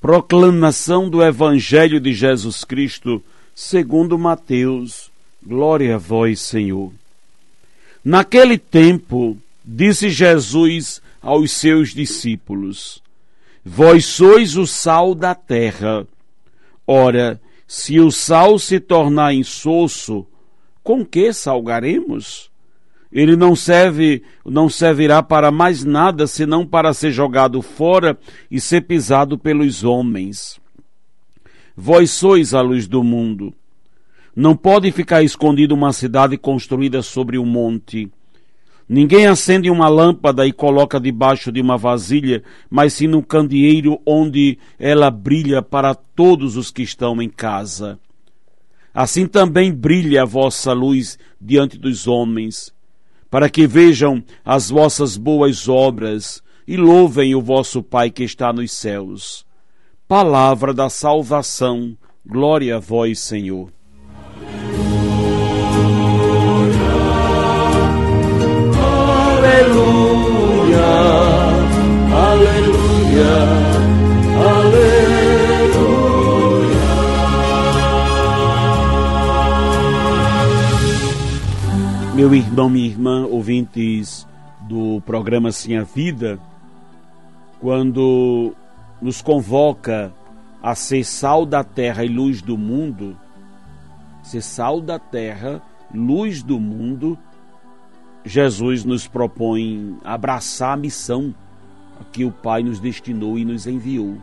Proclamação do Evangelho de Jesus Cristo, segundo Mateus. Glória a vós, Senhor. Naquele tempo, disse Jesus aos seus discípulos: Vós sois o sal da terra. Ora, se o sal se tornar insosso, com que salgaremos? Ele não serve, não servirá para mais nada senão para ser jogado fora e ser pisado pelos homens. Vós sois a luz do mundo. Não pode ficar escondida uma cidade construída sobre um monte. Ninguém acende uma lâmpada e coloca debaixo de uma vasilha, mas sim no candeeiro onde ela brilha para todos os que estão em casa. Assim também brilha a vossa luz diante dos homens para que vejam as vossas boas obras e louvem o vosso Pai que está nos céus. Palavra da salvação, glória a vós, Senhor. Meu irmão, minha irmã, ouvintes do programa Sim a Vida, quando nos convoca a ser sal da terra e luz do mundo, ser sal da terra, luz do mundo, Jesus nos propõe abraçar a missão que o Pai nos destinou e nos enviou.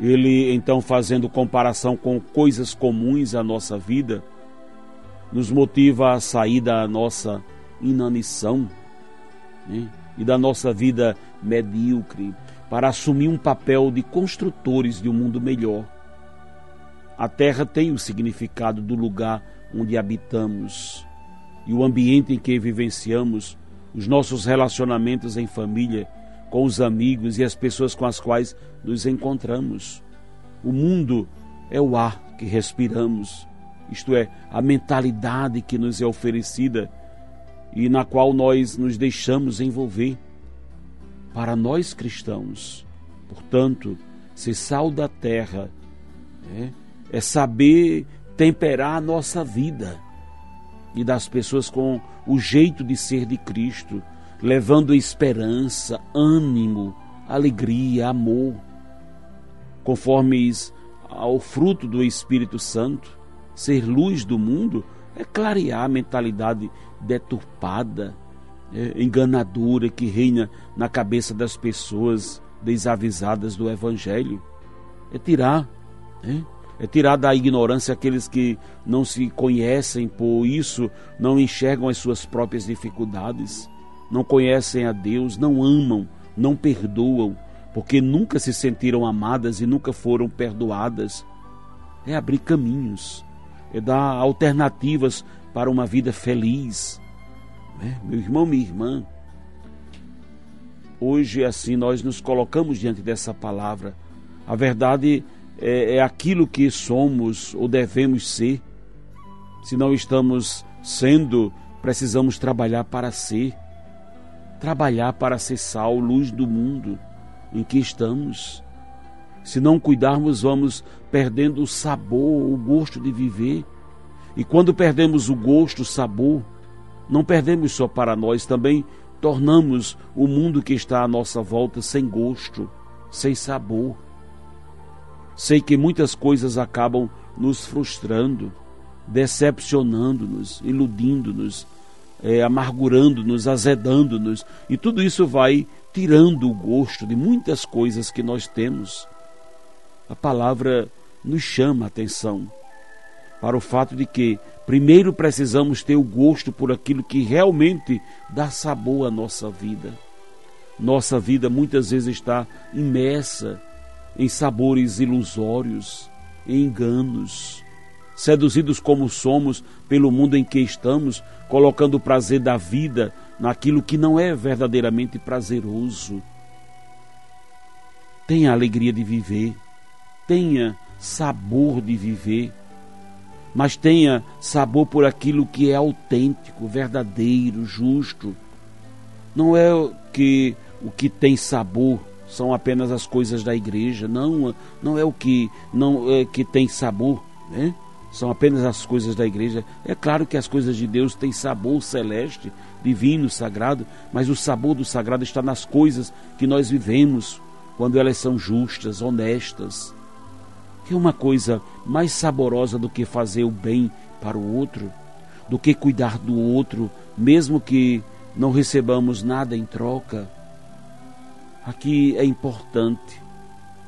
Ele, então, fazendo comparação com coisas comuns à nossa vida, nos motiva a sair da nossa inanição né? e da nossa vida medíocre para assumir um papel de construtores de um mundo melhor. A terra tem o significado do lugar onde habitamos e o ambiente em que vivenciamos, os nossos relacionamentos em família, com os amigos e as pessoas com as quais nos encontramos. O mundo é o ar que respiramos isto é, a mentalidade que nos é oferecida e na qual nós nos deixamos envolver. Para nós cristãos, portanto, ser sal da terra né, é saber temperar a nossa vida e das pessoas com o jeito de ser de Cristo, levando esperança, ânimo, alegria, amor, conforme ao fruto do Espírito Santo ser luz do mundo é clarear a mentalidade deturpada, é, enganadora que reina na cabeça das pessoas desavisadas do Evangelho. É tirar, é, é tirar da ignorância aqueles que não se conhecem, por isso não enxergam as suas próprias dificuldades, não conhecem a Deus, não amam, não perdoam, porque nunca se sentiram amadas e nunca foram perdoadas. É abrir caminhos dar alternativas para uma vida feliz. Né? Meu irmão, minha irmã, hoje assim nós nos colocamos diante dessa palavra. A verdade é, é aquilo que somos ou devemos ser. Se não estamos sendo, precisamos trabalhar para ser. Trabalhar para ser sal, luz do mundo em que estamos. Se não cuidarmos, vamos perdendo o sabor, o gosto de viver. E quando perdemos o gosto, o sabor, não perdemos só para nós, também tornamos o mundo que está à nossa volta sem gosto, sem sabor. Sei que muitas coisas acabam nos frustrando, decepcionando-nos, iludindo-nos, é, amargurando-nos, azedando-nos, e tudo isso vai tirando o gosto de muitas coisas que nós temos a palavra nos chama a atenção para o fato de que, primeiro, precisamos ter o gosto por aquilo que realmente dá sabor à nossa vida. Nossa vida muitas vezes está imersa em sabores ilusórios, em enganos, seduzidos como somos pelo mundo em que estamos, colocando o prazer da vida naquilo que não é verdadeiramente prazeroso. Tenha alegria de viver, tenha sabor de viver, mas tenha sabor por aquilo que é autêntico, verdadeiro, justo. Não é que o que tem sabor são apenas as coisas da igreja, não, não é o que não é que tem sabor, né? São apenas as coisas da igreja. É claro que as coisas de Deus têm sabor celeste, divino, sagrado, mas o sabor do sagrado está nas coisas que nós vivemos, quando elas são justas, honestas. Que uma coisa mais saborosa do que fazer o bem para o outro, do que cuidar do outro, mesmo que não recebamos nada em troca. Aqui é importante,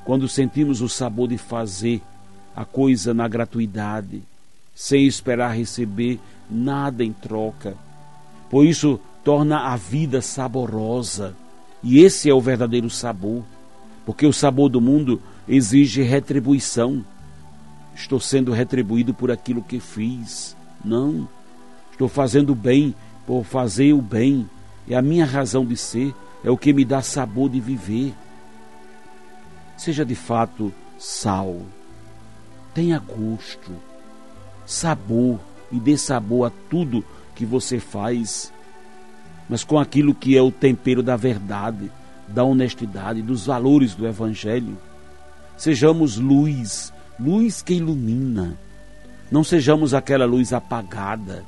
quando sentimos o sabor de fazer a coisa na gratuidade, sem esperar receber nada em troca. Por isso, torna a vida saborosa. E esse é o verdadeiro sabor, porque o sabor do mundo exige retribuição. Estou sendo retribuído por aquilo que fiz. Não. Estou fazendo bem por fazer o bem. É a minha razão de ser, é o que me dá sabor de viver. Seja de fato sal. Tenha gosto, sabor e dê sabor a tudo que você faz, mas com aquilo que é o tempero da verdade, da honestidade, dos valores do Evangelho. Sejamos luz, luz que ilumina. Não sejamos aquela luz apagada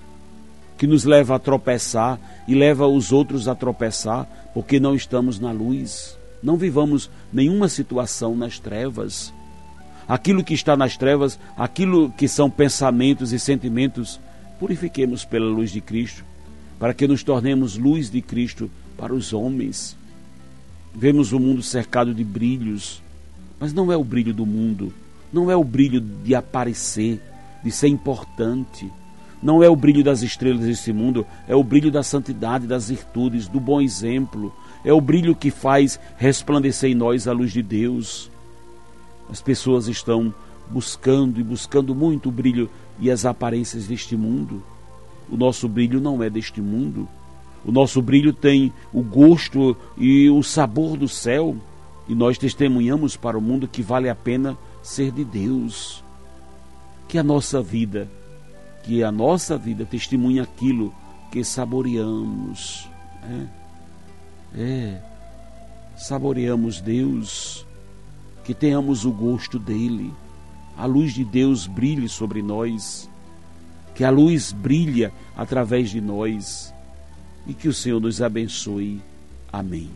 que nos leva a tropeçar e leva os outros a tropeçar porque não estamos na luz. Não vivamos nenhuma situação nas trevas. Aquilo que está nas trevas, aquilo que são pensamentos e sentimentos, purifiquemos pela luz de Cristo, para que nos tornemos luz de Cristo para os homens. Vemos o mundo cercado de brilhos, mas não é o brilho do mundo, não é o brilho de aparecer, de ser importante. Não é o brilho das estrelas desse mundo, é o brilho da santidade, das virtudes, do bom exemplo. É o brilho que faz resplandecer em nós a luz de Deus. As pessoas estão buscando e buscando muito o brilho e as aparências deste mundo. O nosso brilho não é deste mundo. O nosso brilho tem o gosto e o sabor do céu. E nós testemunhamos para o mundo que vale a pena ser de Deus. Que a nossa vida, que a nossa vida testemunhe aquilo que saboreamos. É, é saboreamos Deus, que tenhamos o gosto dele. A luz de Deus brilhe sobre nós, que a luz brilhe através de nós e que o Senhor nos abençoe. Amém.